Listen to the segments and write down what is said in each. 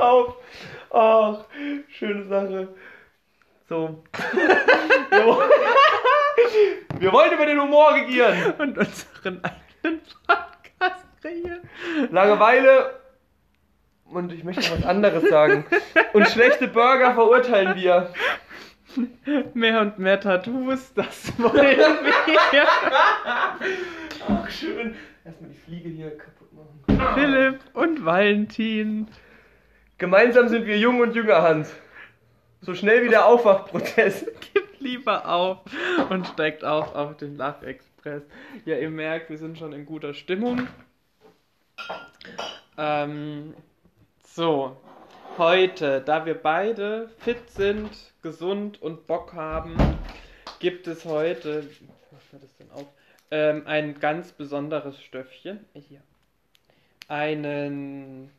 drauf. Ach, schöne Sache. So. Wir wo- Wir wollen über den Humor regieren. Und unseren eigenen Podcast kreieren. Langeweile. Und ich möchte was anderes sagen. Und schlechte Burger verurteilen wir. Mehr und mehr Tattoos, das wollen wir. Ach, schön. Erstmal die Fliege hier kaputt machen. Philipp und Valentin. Gemeinsam sind wir jung und jünger, Hans. So schnell wie der Aufwachprozess. Gibt lieber auf und steigt auf auf den Lachexpress. Ja, ihr merkt, wir sind schon in guter Stimmung. Ähm, so, heute, da wir beide fit sind, gesund und Bock haben, gibt es heute? Ähm, ein ganz besonderes Stöffchen. Hier. Einen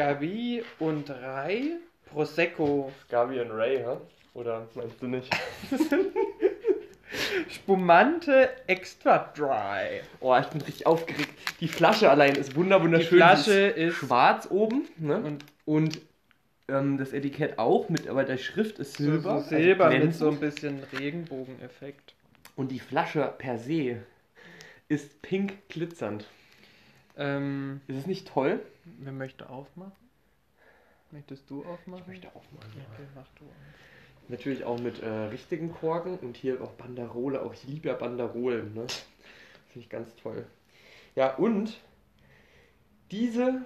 Scavi und Rai Prosecco Gabi und Ray, hä? Oder meinst du nicht? Spumante Extra Dry. Oh, ich bin richtig aufgeregt. Die Flasche allein ist wunder wunderschön. Die Flasche Sie ist- schwarz oben, ne? Und Und ähm, das Etikett auch, mit, aber die Schrift ist silber. so Silber also mit so ein bisschen Regenbogeneffekt. Und die Flasche per se ist pink glitzernd. Ähm, Ist es nicht toll? wer möchte aufmachen? Möchtest du aufmachen? aufmachen. Okay, mach du. Natürlich auch mit äh, richtigen Korken und hier auch Banderole. Auch ich liebe ja Banderolen. Ne? Finde ich ganz toll. Ja, und diese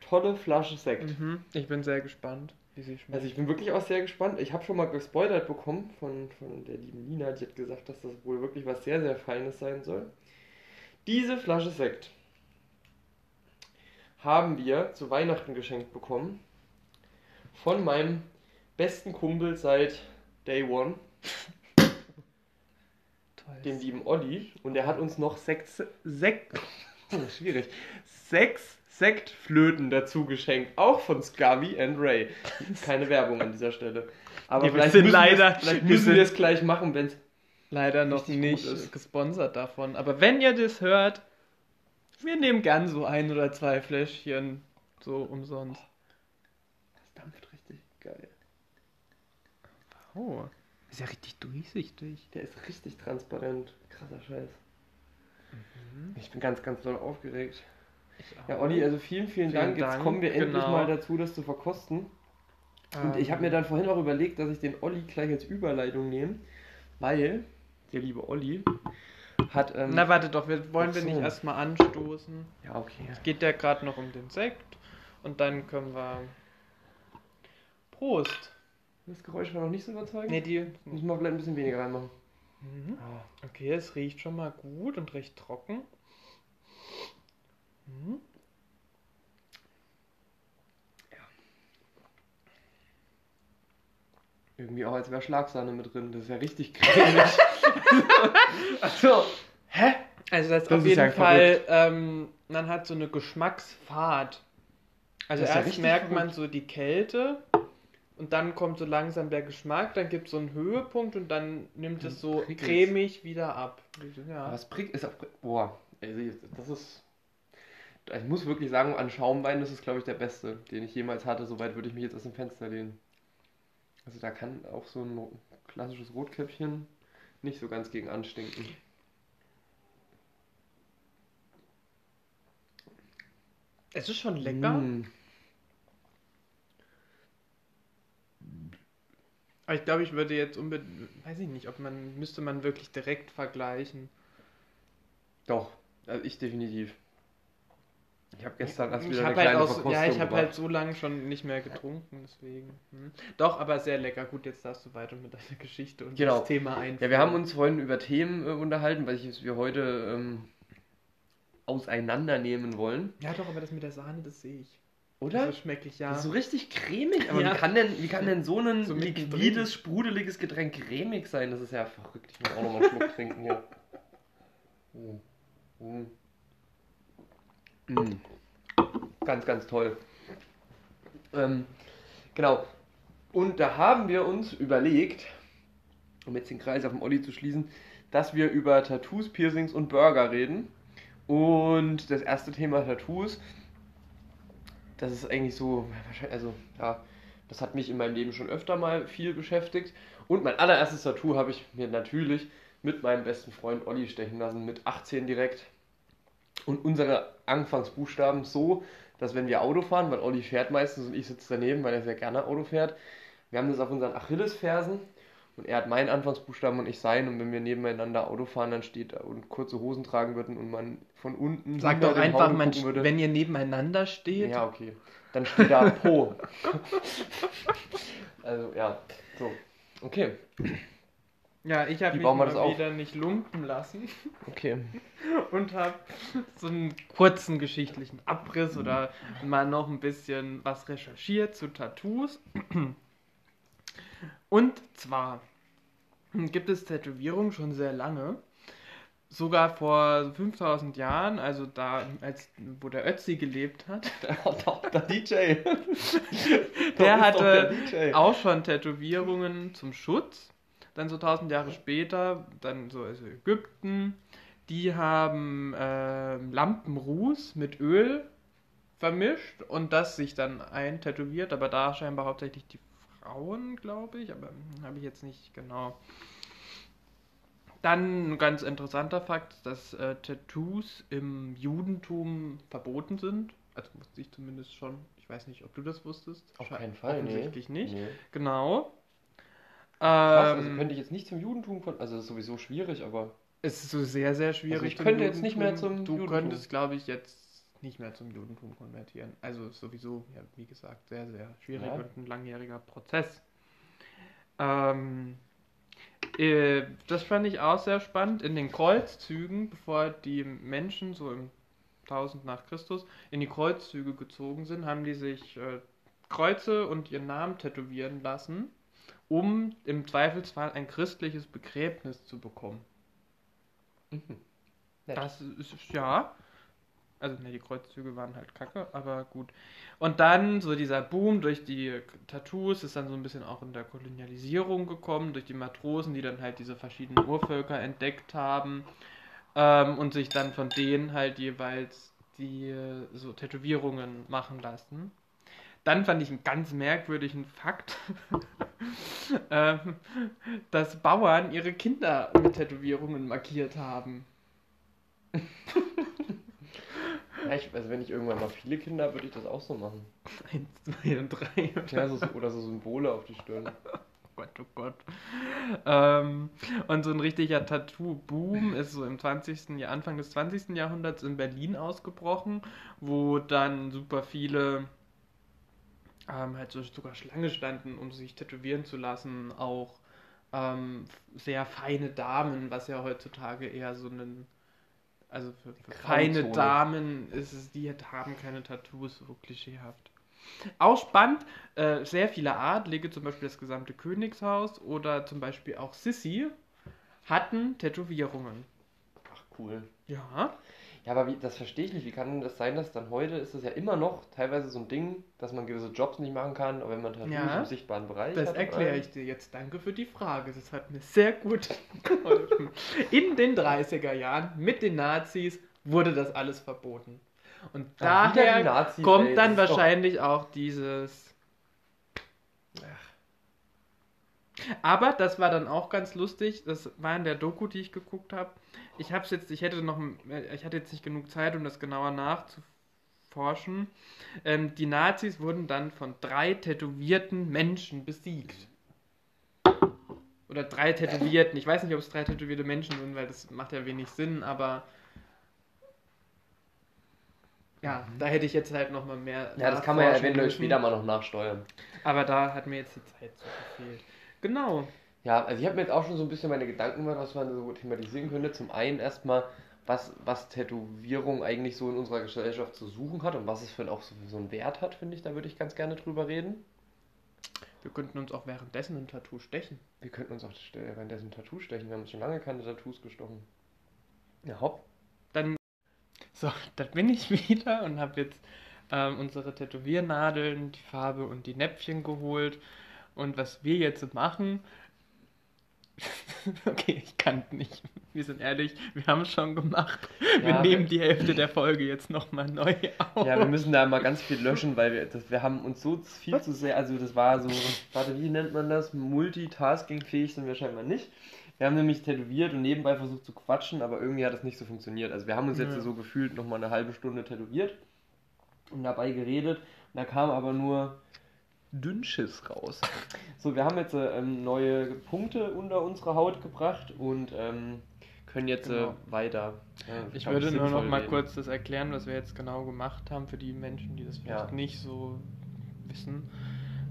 tolle Flasche Sekt. Mhm. Ich bin sehr gespannt, wie sie schmeckt. Also ich bin wirklich auch sehr gespannt. Ich habe schon mal gespoilert bekommen von, von der lieben Nina. Die hat gesagt, dass das wohl wirklich was sehr, sehr Feines sein soll. Diese Flasche Sekt haben wir zu Weihnachten geschenkt bekommen von meinem besten Kumpel seit Day One, dem lieben Olli. Und er hat uns noch sechs, Sekt, oh, schwierig, sechs Sektflöten dazu geschenkt. Auch von Scavi and Ray. Keine Werbung an dieser Stelle. Aber wir vielleicht müssen, wir leider- es, vielleicht müssen wir es gleich machen, wenn es Leider noch nicht ist. gesponsert davon. Aber wenn ihr das hört, wir nehmen gern so ein oder zwei Fläschchen so umsonst. Das dampft richtig geil. Oh, ist ja richtig durchsichtig. Der ist richtig transparent. Krasser Scheiß. Ich bin ganz, ganz doll aufgeregt. Ja, Olli, also vielen, vielen, Vielen Dank. Jetzt Dank, kommen wir endlich genau. mal dazu, das zu verkosten. Und ich habe mir dann vorhin auch überlegt, dass ich den Olli gleich als Überleitung nehme, weil der liebe Olli hat. Ähm, Na, warte doch, wir, wollen Ach wir so. nicht erstmal anstoßen? ja, okay. Geht ja gerade noch um den Sekt und dann können wir. Prost! Das Geräusch war noch nicht so überzeugend. Ne, die. Müssen wir vielleicht ein bisschen weniger reinmachen. Mhm. Okay, es riecht schon mal gut und recht trocken. Mhm. Irgendwie auch, als wäre Schlagsahne mit drin. Das ist ja richtig cremig. also, hä? Also das, Das auf ist jeden ja Fall, ähm, man hat so eine Geschmacksfahrt. Also ist ja erst richtig merkt man so die Kälte und dann kommt so langsam der Geschmack, dann gibt es so einen Höhepunkt und dann nimmt es so prickelt's. cremig wieder ab. Ja. Was prick ist auch. Boah, ey, das ist. Ich muss wirklich sagen, an Schaumwein, das ist, glaube ich, der beste, den ich jemals hatte. Soweit würde ich mich jetzt aus dem Fenster lehnen. Also da kann auch so ein klassisches Rotkäppchen nicht so ganz gegen anstinken. Es ist schon lecker. Mm. Aber ich glaube, ich würde jetzt unbedingt, weiß ich nicht, ob man, müsste man wirklich direkt vergleichen. Doch, also ich definitiv. Ich habe gestern erst ich wieder eine habe halt, kleine so- Verkostung ja, ich habe halt so lange schon nicht mehr getrunken, deswegen. Hm. Doch, aber sehr lecker. Gut, jetzt darfst du weiter mit deiner Geschichte und Genau. das Thema ein. Ja, wir haben uns vorhin über Themen äh, unterhalten, weil wir heute ähm, auseinandernehmen wollen. Ja, doch, aber das mit der Sahne, das sehe ich. Oder? Das schmecke ich ja. Das ist so richtig cremig, aber Ja. wie, kann denn, wie kann denn so ein So liquides, sprudeliges Getränk cremig sein? Das ist ja verrückt. Ich muss auch nochmal einen Schluck trinken hier. Mm. Mm. Mm. Ganz, ganz toll. Ähm, genau. Und da haben wir uns überlegt, um jetzt den Kreis auf den Olli zu schließen, dass wir über Tattoos, Piercings und Burger reden. Und das erste Thema Tattoos das ist eigentlich so, also ja, das hat mich in meinem Leben schon öfter mal viel beschäftigt. Und mein allererstes Tattoo habe ich mir natürlich mit meinem besten Freund Olli stechen lassen, mit 18 direkt. Und unsere Anfangsbuchstaben so, dass wenn wir Auto fahren, weil Olli fährt meistens und ich sitze daneben, weil er sehr gerne Auto fährt, wir haben das auf unseren Achillesfersen und er hat meinen Anfangsbuchstaben und ich seinen und wenn wir nebeneinander Auto fahren, dann steht und kurze Hosen tragen würden und man von unten Sag hinter doch einfach, man, würde. wenn ihr nebeneinander steht. Ja, okay. Dann steht da Po. also ja, so. Okay, Ja, ich habe mich mal das auf? wieder nicht lumpen lassen okay. und habe so einen kurzen geschichtlichen Abriss oder mal noch ein bisschen was recherchiert zu Tattoos. Und zwar gibt es Tätowierungen schon sehr lange. Sogar vor 5000 Jahren, also da, als, wo der Ötzi gelebt hat, der DJ. Der ist doch hatte der DJ. auch schon Tätowierungen zum Schutz. Dann so 1000 Jahre später, dann so also Ägypten, die haben ähm, Lampenruß mit Öl vermischt und das sich dann eintätowiert, aber da scheinbar hauptsächlich die Frauen, glaube ich, aber habe ich jetzt nicht genau. Dann ein ganz interessanter Fakt, dass äh, Tattoos im Judentum verboten sind. Also wusste ich zumindest schon. Ich weiß nicht, ob du das wusstest. Auf keinen Fall, nee. Offensichtlich nicht. Nee. Genau. Krass, also Ähm, könnte ich jetzt nicht zum Judentum kon- also das ist sowieso schwierig, aber es ist so sehr, sehr schwierig. Also ich könnte jetzt nicht mehr zum Du Judentum. könntest, glaube ich, jetzt nicht mehr zum Judentum konvertieren. Also ist sowieso, ja, wie gesagt, sehr, sehr schwierig Ja. und ein langjähriger Prozess. Ähm, äh, das fand ich auch sehr spannend. In den Kreuzzügen, bevor die Menschen so im 1000 nach Christus in die Kreuzzüge gezogen sind, haben die sich äh, Kreuze und ihren Namen tätowieren lassen, um im Zweifelsfall ein christliches Begräbnis zu bekommen. mhm. Das ist ja. Also, ne, die Kreuzzüge waren halt kacke, aber gut. Und dann so dieser Boom durch die Tattoos ist dann so ein bisschen auch in der Kolonialisierung gekommen, durch die Matrosen, die dann halt diese verschiedenen Urvölker entdeckt haben ähm, und sich dann von denen halt jeweils die äh, so Tätowierungen machen lassen. Dann fand ich einen ganz merkwürdigen Fakt, ähm, dass Bauern ihre Kinder mit Tätowierungen markiert haben. Ja, ich, also wenn ich irgendwann mal viele Kinder habe, würde ich das auch so machen. Eins, zwei und drei. Ja, so, oder so Symbole auf die Stirn. Oh Gott, oh Gott. Ähm, und so ein richtiger Tattoo-Boom ist so im 20. Jahr, Anfang des 20. Jahrhunderts in Berlin ausgebrochen, wo dann super viele ähm, halt so sogar Schlange standen, um sich tätowieren zu lassen. Auch ähm, sehr feine Damen, was ja heutzutage eher so ein also für, für feine. Damen ist es, die haben keine Tattoos, so klischeehaft. Auch spannend, äh, sehr viele Adlige, zum Beispiel das gesamte Königshaus oder zum Beispiel auch Sissi, hatten Tätowierungen. Ach, cool. Ja, Ja, aber wie, das verstehe ich nicht. Wie kann das sein, dass dann heute ist es ja immer noch teilweise so ein Ding, dass man gewisse Jobs nicht machen kann, aber wenn man Tattoos Ja. im sichtbaren Bereich das hat. erkläre ich dir jetzt. Danke für die Frage. Das hat mir sehr gut geholfen. In den 30er Jahren mit den Nazis wurde das alles verboten. Und die daher Nazis, kommt ey, dann das ist doch- wahrscheinlich auch dieses. Aber das war dann auch ganz lustig. Das war in der Doku, die ich geguckt habe. Ich hab's jetzt, ich hätte noch, ich hatte jetzt nicht genug Zeit, um das genauer nachzuforschen. Ähm, die Nazis wurden dann von drei tätowierten Menschen besiegt. Oder drei tätowierten. Ich weiß nicht, ob es drei tätowierte Menschen sind, weil das macht ja wenig Sinn, aber ja, da hätte ich jetzt halt noch mal mehr. Ja, das kann man ja eventuell später mal noch nachsteuern. Aber da hat mir jetzt die Zeit so gefehlt. Genau. Ja, also ich habe mir jetzt auch schon so ein bisschen meine Gedanken gemacht, was man so thematisieren könnte. Zum einen erstmal, was, was Tätowierung eigentlich so in unserer Gesellschaft zu suchen hat und was es für, auch so, für so einen Wert hat, finde ich. Da würde ich ganz gerne drüber reden. Wir könnten uns auch währenddessen ein Tattoo stechen. Wir könnten uns auch st- währenddessen ein Tattoo stechen. Wir haben uns schon lange keine Tattoos gestochen. Ja, hopp. Dann. So, da bin ich wieder und habe jetzt ähm, unsere Tätowiernadeln, die Farbe und die Näpfchen geholt. Und was wir jetzt machen, okay, ich kann nicht. Wir sind ehrlich, wir haben es schon gemacht. Wir Ja, nehmen die Hälfte der Folge jetzt nochmal neu auf. Ja, wir müssen da mal ganz viel löschen, weil wir, das, wir haben uns so viel zu sehr, also das war so, warte, wie nennt man das? Multitasking-fähig sind wir scheinbar nicht. Wir haben nämlich tätowiert und nebenbei versucht zu quatschen, aber irgendwie hat das nicht so funktioniert. Also wir haben uns jetzt Ja. so gefühlt nochmal eine halbe Stunde tätowiert und dabei geredet und da kam aber nur Dünnschiss raus. So, wir haben jetzt äh, ähm, neue Punkte unter unsere Haut gebracht und ähm, können jetzt Genau. äh, weiter. äh, Ich würde nur noch mal reden. kurz das erklären, was wir jetzt genau gemacht haben für die Menschen, die das vielleicht Ja. nicht so wissen.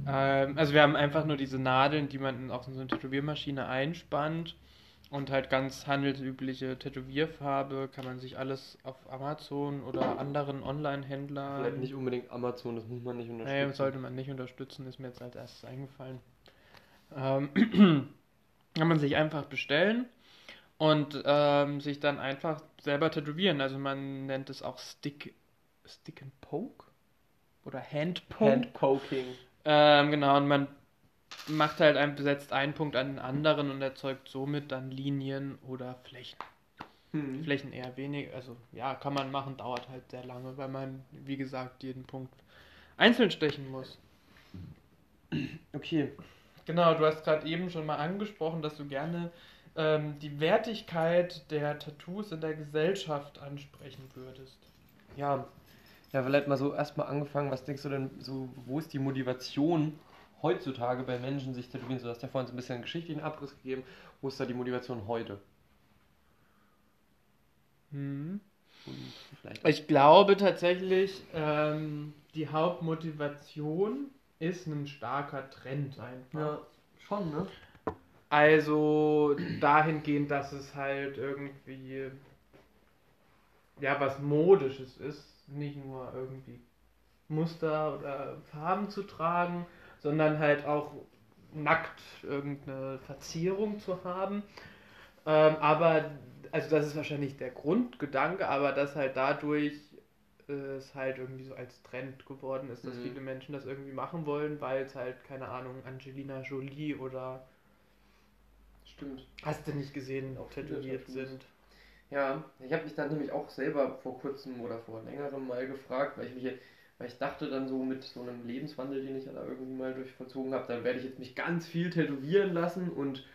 Ähm, also wir haben einfach nur diese Nadeln, die man auf so eine Tätowiermaschine einspannt und halt ganz handelsübliche Tätowierfarbe kann man sich alles auf Amazon oder anderen Online-Händlern Vielleicht nicht unbedingt Amazon, das muss man nicht unterstützen. Nee, sollte man nicht unterstützen, ist mir jetzt als erstes eingefallen. Ähm, kann man sich einfach bestellen und ähm, sich dann einfach selber tätowieren. Also man nennt es auch Stick, Stick and Poke oder Hand Poke. Handpoking. Ähm, genau, und man macht halt ein, setzt einen Punkt an den anderen und erzeugt somit dann Linien oder Flächen. Hm. Flächen eher wenig, also ja, kann man machen, dauert halt sehr lange, weil man, wie gesagt, jeden Punkt einzeln stechen muss. Okay. Genau, du hast gerade eben schon mal angesprochen, dass du gerne ähm, die Wertigkeit der Tattoos in der Gesellschaft ansprechen würdest. Ja. Ja, vielleicht mal so erstmal angefangen, was denkst du denn, so, wo ist die Motivation heutzutage bei Menschen, sich tätowieren zu lassen? Du hast ja vorhin so ein bisschen einen geschichtlichen Abriss gegeben. Wo ist da die Motivation heute? Vielleicht Ich glaube tatsächlich, ähm, die Hauptmotivation ist ein starker Trend einfach. ja, schon, ne? Also dahingehend, dass es halt irgendwie ja was Modisches ist, nicht nur irgendwie Muster oder Farben zu tragen, sondern halt auch nackt irgendeine Verzierung zu haben. Ähm, aber, also das ist wahrscheinlich der Grundgedanke, aber dass halt dadurch äh, es halt irgendwie so als Trend geworden ist, dass Mhm. viele Menschen das irgendwie machen wollen, weil es halt, keine Ahnung, Angelina Jolie oder Stimmt. Hast du nicht gesehen, auch tätowiert sind? Ja, ich habe mich dann nämlich auch selber vor kurzem oder vor längerem mal gefragt, weil ich mich, weil ich dachte dann so mit so einem Lebenswandel, den ich da irgendwie mal durchvollzogen habe, dann werde ich jetzt mich ganz viel tätowieren lassen und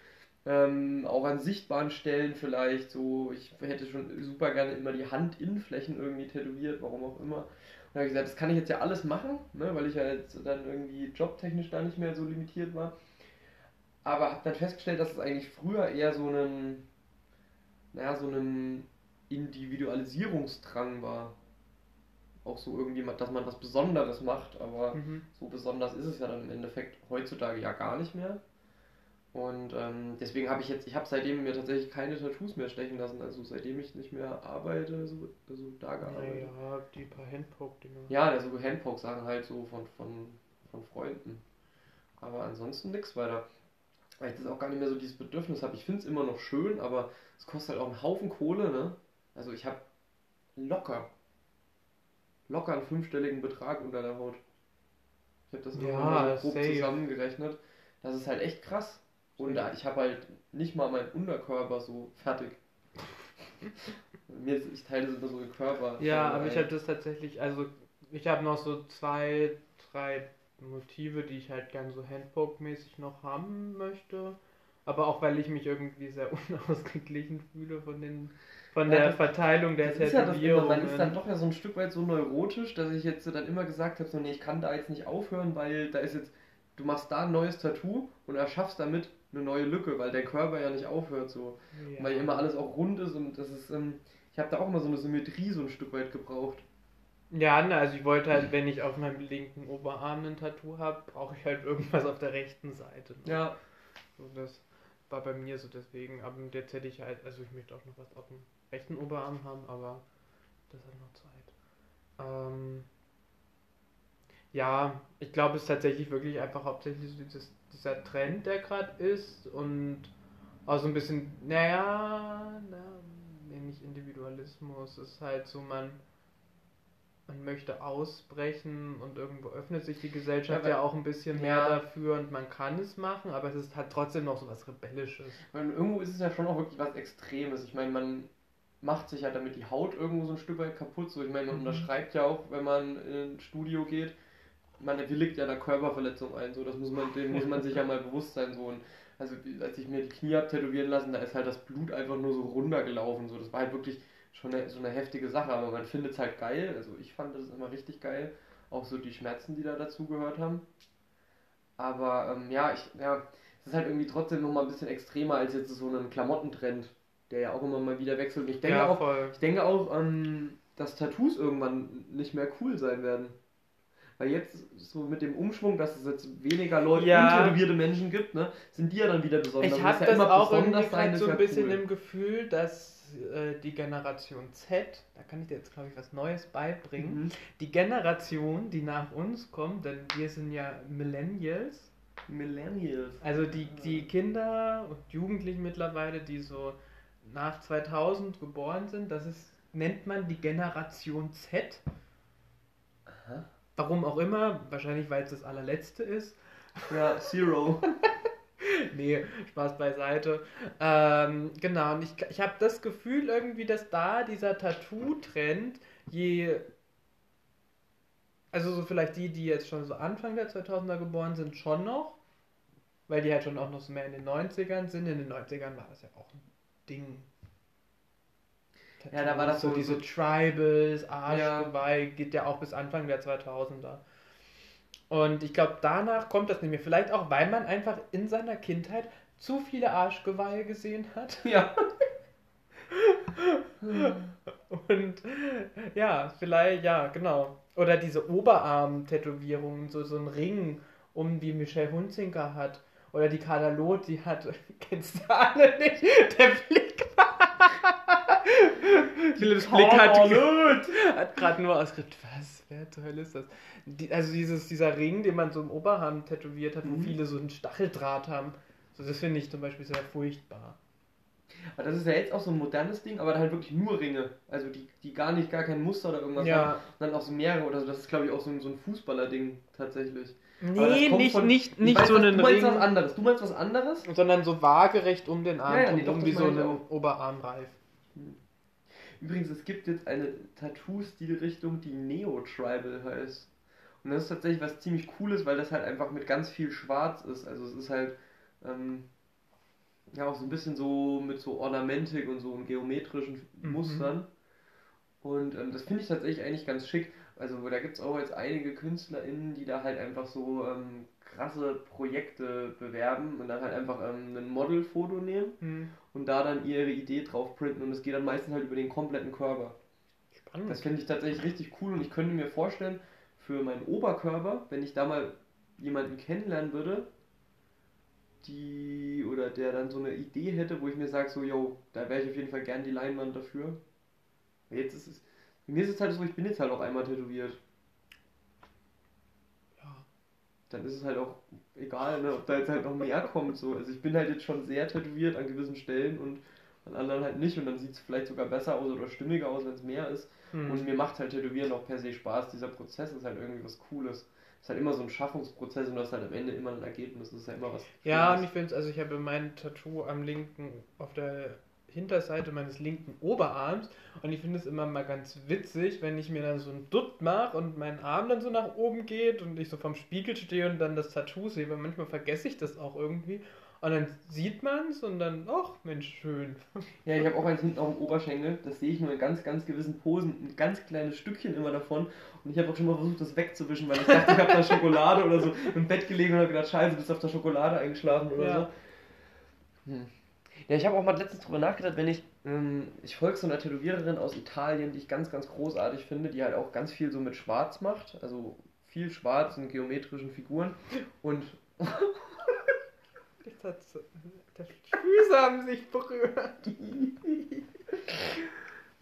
ähm, auch an sichtbaren Stellen vielleicht so, ich hätte schon super gerne immer die Handinnenflächen irgendwie tätowiert, warum auch immer. Und habe ich gesagt, das kann ich jetzt ja alles machen, ne, weil ich ja jetzt dann irgendwie jobtechnisch da nicht mehr so limitiert war. Aber habe dann festgestellt, dass es eigentlich früher eher so ein naja, so einem Individualisierungsdrang war. Auch so irgendwie, dass man was Besonderes macht, aber Mhm. so besonders ist es ja dann im Endeffekt heutzutage ja gar nicht mehr. Und ähm, deswegen habe ich jetzt, ich habe seitdem mir tatsächlich keine Tattoos mehr stechen lassen, also seitdem ich nicht mehr arbeite, so, also da gearbeitet. Naja, die paar Handpoke-Dinger. Ja, ja so Handpoke-Sachen halt so von, von, von Freunden. Aber ansonsten nichts weiter. Weil ich das auch gar nicht mehr so dieses Bedürfnis habe. Ich finde es immer noch schön, aber es kostet halt auch einen Haufen Kohle, ne? Also ich habe locker, locker einen fünfstelligen Betrag unter der Haut. Ich habe das Ja, mal grob safe. zusammengerechnet. Das ist halt echt krass. Und da, ich habe halt nicht mal meinen Unterkörper so fertig. Mir ist, ich teile immer so Körper. Ja, aber ich ein. habe das tatsächlich, also ich habe noch so zwei, drei Motive, die ich halt gern so Handpoke-mäßig noch haben möchte. Aber auch weil ich mich irgendwie sehr unausgeglichen fühle von den von Ja, der Verteilung der ist ja man ist dann Tätowierungen. doch ja so ein Stück weit so neurotisch, dass ich jetzt dann immer gesagt habe, so nee, ich kann da jetzt nicht aufhören, weil da ist jetzt, du machst da ein neues Tattoo und erschaffst damit eine neue Lücke, weil der Körper ja nicht aufhört so. Ja. Weil immer alles auch rund ist und das ist, ähm, ich habe da auch immer so eine Symmetrie so ein Stück weit gebraucht. Ja, ne, also ich wollte halt, wenn ich auf meinem linken Oberarm ein Tattoo habe, brauche ich halt irgendwas auf der rechten Seite. ne? Ja. So, das war bei mir so deswegen. Aber jetzt hätte ich halt, also ich möchte auch noch was auf dem rechten Oberarm haben, aber das hat noch Zeit. Ähm, ja, ich glaube, es ist tatsächlich wirklich einfach hauptsächlich so dieses, dieser Trend, der gerade ist und auch so ein bisschen, naja, na, nee, nicht Individualismus, ist halt so, man man möchte ausbrechen und irgendwo öffnet sich die Gesellschaft Ja, ja, auch ein bisschen mehr Ja. dafür und man kann es machen, aber es ist halt trotzdem noch so was Rebellisches. Weil irgendwo ist es ja schon auch wirklich was Extremes. Ich meine, man macht sich ja damit die Haut irgendwo so ein Stück weit kaputt. So, ich meine, man Mhm. unterschreibt ja auch, wenn man in ein Studio geht, man willigt ja einer Körperverletzung ein. So, das muss man, dem muss man sich ja mal bewusst sein. So. Und also als ich mir die Knie hab tätowieren lassen, da ist halt das Blut einfach nur so runtergelaufen. So, das war halt wirklich schon eine, so eine heftige Sache, aber man findet es halt geil. Also ich fand das immer richtig geil. Auch so die Schmerzen, die da dazu gehört haben. Aber ähm, ja, ich, ja, es ist halt irgendwie trotzdem nochmal ein bisschen extremer als jetzt so ein Klamottentrend, der ja auch immer mal wieder wechselt. Ich denke ja, auch, voll. ich denke auch, ähm, dass Tattoos irgendwann nicht mehr cool sein werden. Weil jetzt so mit dem Umschwung, dass es jetzt weniger Leute Ja. untätowierte Menschen gibt, ne, sind die ja dann wieder besonders. Ich habe ja das immer auch besonders irgendwie sein, so ein bisschen cool. im Gefühl, dass äh, die Generation Z, da kann ich dir jetzt glaube ich was Neues beibringen, Mhm. die Generation, die nach uns kommt, denn wir sind ja Millennials, Millennials. also die, die Kinder und Jugendlichen mittlerweile, die so nach 2000 geboren sind, das ist, nennt man die Generation Z. Aha. Warum auch immer, wahrscheinlich weil es das allerletzte ist. Ja, Zero. Nee, Spaß beiseite. Ähm, genau, und ich, ich habe das Gefühl irgendwie, dass da dieser Tattoo-Trend je. Also so vielleicht die, die jetzt schon so Anfang der 2000er geboren sind, schon noch. Weil die halt schon auch noch so mehr in den 90ern sind. In den 90ern war das ja auch ein Ding. Ja, da war das so so- diese so- Tribals, Arschgeweih, geht ja auch bis Anfang der 2000er. Und ich glaube, danach kommt das nicht mehr. Vielleicht auch, weil man einfach in seiner Kindheit zu viele Arschgeweihe gesehen hat. Ja. Und ja, vielleicht, ja, genau. Oder diese Oberarm-Tätowierungen, so, so ein Ring, um die Michelle Hunziker hat. Oder die Carla Loth, die hat, kennst du alle nicht, der Blick. Philipps Blick hat, hat gerade nur ausgedrückt, was, wer zur Hölle ist das? Die, also dieses, dieser Ring, den man so im Oberarm tätowiert hat, wo Mhm. viele so einen Stacheldraht haben. So, das finde ich zum Beispiel sehr furchtbar. Aber das ist ja jetzt auch so ein modernes Ding, aber halt wirklich nur Ringe. Also die, die gar nicht, gar kein Muster oder irgendwas haben. Ja. Und dann auch so mehrere oder so. Das ist glaube ich auch so ein, so ein Fußballer-Ding tatsächlich. Nee, nicht, von- nicht, Ich nicht so was- einen Du meinst Ring, was anderes. Du meinst was anderes? sondern so waagerecht um den Arm, Ja, ja, und nee, irgendwie so einen Oberarmreif. Übrigens, es gibt jetzt eine Tattoo-Stilrichtung, die Neo-Tribal heißt. Und das ist tatsächlich was ziemlich cooles, weil das halt einfach mit ganz viel Schwarz ist. Also es ist halt ähm, ja auch so ein bisschen so mit so Ornamentik und so geometrischen Mhm. Und ähm, das finde ich tatsächlich eigentlich ganz schick. Also da gibt es auch jetzt einige KünstlerInnen, die da halt einfach so ähm, krasse Projekte bewerben und dann halt einfach ähm, ein Modelfoto nehmen Hm, und da dann ihre Idee drauf printen und es geht dann meistens halt über den kompletten Körper. spannend. Das finde ich tatsächlich richtig cool und ich könnte mir vorstellen, für meinen Oberkörper, wenn ich da mal jemanden kennenlernen würde, die oder der dann so eine Idee hätte, wo ich mir sage, so, yo, da wäre ich auf jeden Fall gern die Leinwand dafür. Jetzt ist es, mir ist es halt so, ich bin jetzt halt auch einmal tätowiert. Ja. Dann ist es halt auch egal, ne, ob da jetzt halt noch mehr kommt. So. Also ich bin halt jetzt schon sehr tätowiert an gewissen Stellen und an anderen halt nicht und dann sieht es vielleicht sogar besser aus oder stimmiger aus, wenn es mehr ist. Hm. Und mir macht halt Tätowieren auch per se Spaß. Dieser Prozess ist halt irgendwie was Cooles. Es ist halt immer so ein Schaffungsprozess und du hast halt am Ende immer ein Ergebnis. Das ist ja immer was. Ja, und Schönes. ich finde es, also ich habe mein Tattoo am linken, auf der Hinterseite meines linken Oberarms und ich finde es immer mal ganz witzig, wenn ich mir dann so ein Dutt mache und mein Arm dann so nach oben geht und ich so vorm Spiegel stehe und dann das Tattoo sehe, weil manchmal vergesse ich das auch irgendwie und dann sieht man es und dann, ach Mensch, schön. Ja, ich habe auch eins hinten auf dem Oberschenkel. Das sehe ich nur in ganz, ganz gewissen Posen. Ein ganz kleines Stückchen immer davon. Und ich habe auch schon mal versucht, das wegzuwischen, weil ich dachte, ich habe da Schokolade oder so im Bett gelegen und habe gedacht, scheiße, du bist auf der Schokolade eingeschlafen oder Ja. so. Hm. Ja, ich habe auch mal letztens drüber nachgedacht, wenn ich, ähm, ich folge so einer Tätowiererin aus Italien, die ich ganz, ganz großartig finde, die halt auch ganz viel so mit Schwarz macht, also viel Schwarz und geometrischen Figuren und Jetzt hat's, die Füße haben sich berührt.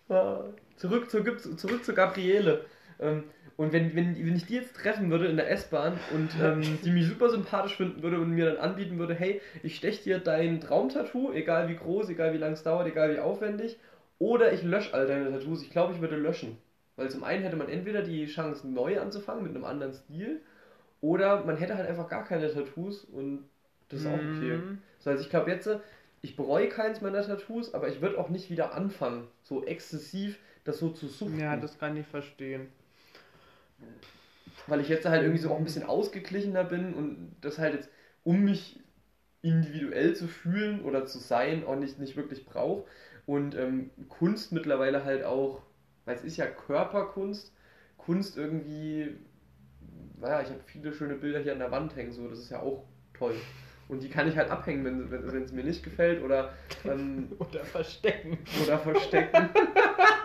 Ja. Zurück, zur, zurück zu Gabriele. Ähm, und wenn, wenn, wenn ich die jetzt treffen würde in der S-Bahn und ähm, die mich super sympathisch finden würde und mir dann anbieten würde, hey, ich stech dir dein Traumtattoo, egal wie groß, egal wie lang es dauert, egal wie aufwendig, oder ich lösche all deine Tattoos, ich glaube, ich würde löschen. Weil zum einen hätte man entweder die Chance, neu anzufangen mit einem anderen Stil, oder man hätte halt einfach gar keine Tattoos und das ist auch okay. Mhm. So, also ich glaube jetzt, ich bereue keins meiner Tattoos, aber ich würde auch nicht wieder anfangen, so exzessiv das so zu suchen. Ja, das kann ich verstehen. Weil ich jetzt halt irgendwie so auch ein bisschen ausgeglichener bin und das halt jetzt, um mich individuell zu fühlen oder zu sein, auch nicht, nicht wirklich brauche. Und ähm, Kunst mittlerweile halt auch, weil es ist ja Körperkunst, Kunst irgendwie, naja, ich habe viele schöne Bilder hier an der Wand hängen, so, das ist ja auch toll. Und die kann ich halt abhängen, wenn es mir nicht gefällt oder, ähm, Oder verstecken. oder verstecken.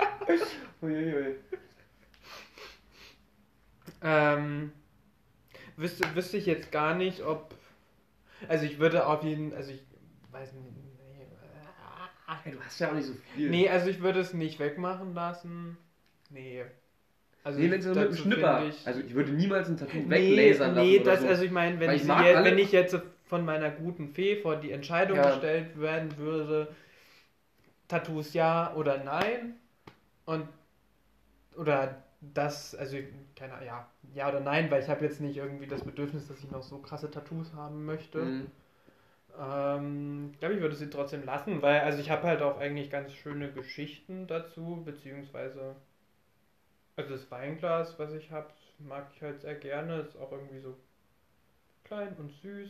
Uiuiui. Ähm, wüsste, wüsste ich jetzt gar nicht, ob. Also ich würde auf jeden also ich weiß nicht. Nee, du hast ja auch nicht so viel. nee, also ich würde es nicht wegmachen lassen. Nee. Also nee, wenn so mit dazu Schnipper. ich- also ich würde niemals ein Tattoo nee, weglasern lassen. nee, oder das, so. also ich meine, wenn, ich jetzt, wenn ich jetzt von meiner guten Fee vor die Entscheidung Ja. gestellt werden würde, Tattoos ja oder nein und oder das, also keine Ahnung, ja, ja oder nein, weil ich habe jetzt nicht irgendwie das Bedürfnis, dass ich noch so krasse Tattoos haben möchte. Mhm. Ähm, ich glaube, ich würde sie trotzdem lassen, weil also ich habe halt auch eigentlich ganz schöne Geschichten dazu, beziehungsweise also das Weinglas, was ich habe, mag ich halt sehr gerne, ist auch irgendwie so klein und süß.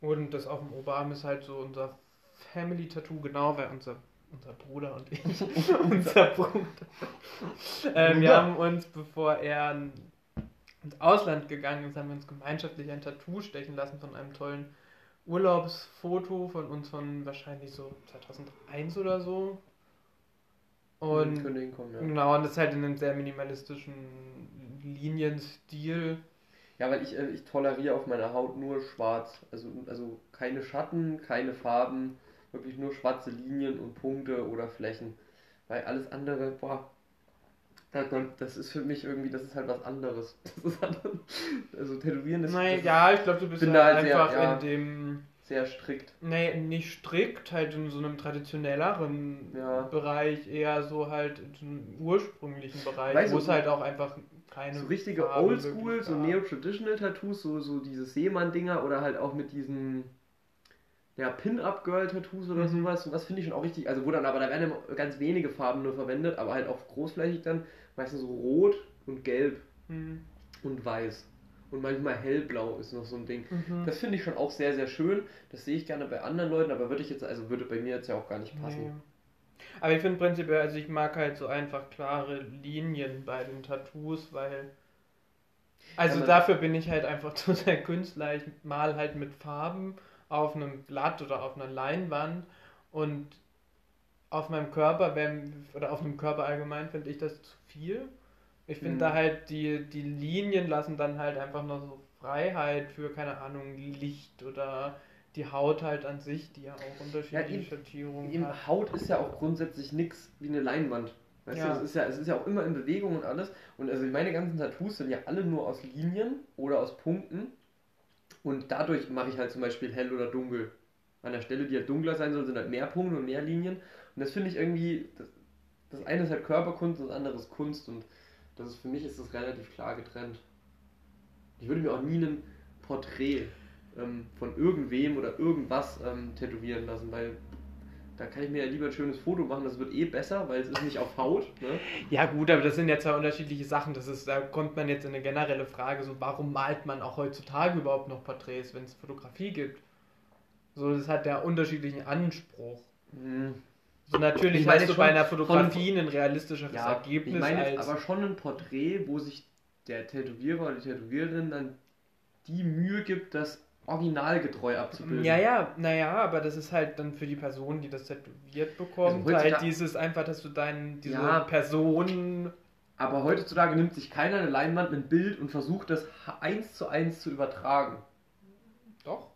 Und das auf dem Oberarm ist halt so unser Family Tattoo, genau, weil unser unser Bruder und ich, unser Bruder, ähm, wir haben uns, bevor er ins Ausland gegangen ist, haben wir uns gemeinschaftlich ein Tattoo stechen lassen von einem tollen Urlaubsfoto von uns von wahrscheinlich so 2001 oder so. Und könnte hinkommen, ja. genau, und das ist halt in einem sehr minimalistischen Linienstil. Ja, weil ich, äh, ich toleriere auf meiner Haut nur schwarz. Also, also keine Schatten, keine Farben, wirklich nur schwarze Linien und Punkte oder Flächen. Weil alles andere, boah, da- da- das ist für mich irgendwie, das ist halt was anderes. Das ist halt, also Tätowieren ist, Nein, ja, ich glaube, du bist halt da halt sehr- einfach ja. in dem, sehr strikt. nee, nicht strikt, halt in so einem traditionelleren Ja. Bereich, eher so halt in so einem ursprünglichen Bereich, Weißt wo es halt auch einfach keine So richtige Oldschool, so. Neo-Traditional-Tattoos, so, so diese Seemann-Dinger oder halt auch mit diesen ja, Pin-Up-Girl-Tattoos oder Mhm. sowas. Und das finde ich schon auch richtig. Also, wo dann aber, da werden ganz wenige Farben nur verwendet, aber halt auch großflächig dann meistens so rot und gelb Hm. und weiß. Und manchmal hellblau ist noch so ein Ding. Mhm. Das finde ich schon auch sehr, sehr schön. Das sehe ich gerne bei anderen Leuten, aber würde ich jetzt, also würde bei mir jetzt ja auch gar nicht passen. Nee. Aber ich finde prinzipiell, also ich mag halt so einfach klare Linien bei den Tattoos, weil. Also Ja, dafür bin ich halt einfach zu sehr Künstler. Ich mal halt mit Farben auf einem Blatt oder auf einer Leinwand und auf meinem Körper, wenn, oder auf einem Körper allgemein, finde ich das zu viel. Ich finde Mhm. da halt, die, die Linien lassen dann halt einfach noch so Freiheit für, keine Ahnung, Licht oder die Haut halt an sich, die ja auch unterschiedliche eben- Schattierungen Eben, hat. Haut ist ja auch grundsätzlich nichts wie eine Leinwand. Weißt Ja. du, es ist, ja, es ist ja auch immer in Bewegung und alles. Und also meine ganzen Tattoos sind ja alle nur aus Linien oder aus Punkten. Und dadurch mache ich halt zum Beispiel hell oder dunkel. An der Stelle, die halt dunkler sein soll, sind halt mehr Punkte und mehr Linien. Und das finde ich irgendwie, das, das eine ist halt Körperkunst, das andere ist Kunst. Und das ist für mich ist das relativ klar getrennt. Ich würde mir auch nie ein Porträt ähm, von irgendwem oder irgendwas ähm, tätowieren lassen, weil da kann ich mir ja lieber ein schönes Foto machen, das wird eh besser, weil es ist nicht auf Haut. Ne? Ja gut, aber das sind ja zwei unterschiedliche Sachen. Das ist, da kommt man jetzt in eine generelle Frage, so warum malt man auch heutzutage überhaupt noch Porträts, wenn es Fotografie gibt? So, das hat ja unterschiedlichen Anspruch. Hm. So natürlich Ich meine hast du bei einer Fotografie ein realistischeres Ja, Ergebnis ich meine jetzt als. aber schon ein Porträt, wo sich der Tätowierer oder die Tätowiererin dann die Mühe gibt, das originalgetreu abzubilden. Ja, ja, naja, aber das ist halt dann für die Person, die das tätowiert bekommt, Also halt dieses einfach, dass du deinen, diese Ja. Person. Aber heutzutage nimmt sich keiner eine Leinwand, ein Bild und versucht das eins zu eins zu übertragen. Doch.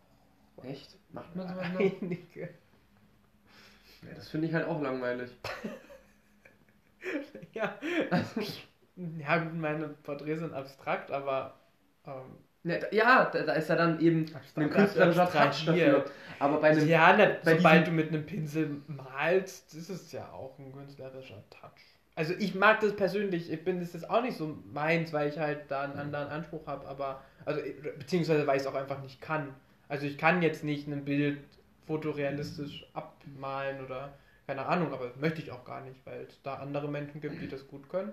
Echt? Macht man sowas noch? Einige. Ja, das finde ich halt auch langweilig. Ja. Ja, gut, meine Porträts sind abstrakt, aber. Ähm, Ja, da, ja, da, ist ja dann eben ein künstlerischer Touch dafür. Aber bei einem, ja, na, bei sobald du mit einem Pinsel malst, ist es ja auch ein künstlerischer Touch. Also ich mag das persönlich, ich bin das ist auch nicht so meins, weil ich halt da einen anderen Anspruch habe, aber also beziehungsweise weil ich es auch einfach nicht kann. Also ich kann jetzt nicht ein Bild fotorealistisch abmalen oder keine Ahnung, aber möchte ich auch gar nicht, weil es da andere Menschen gibt, die das gut können.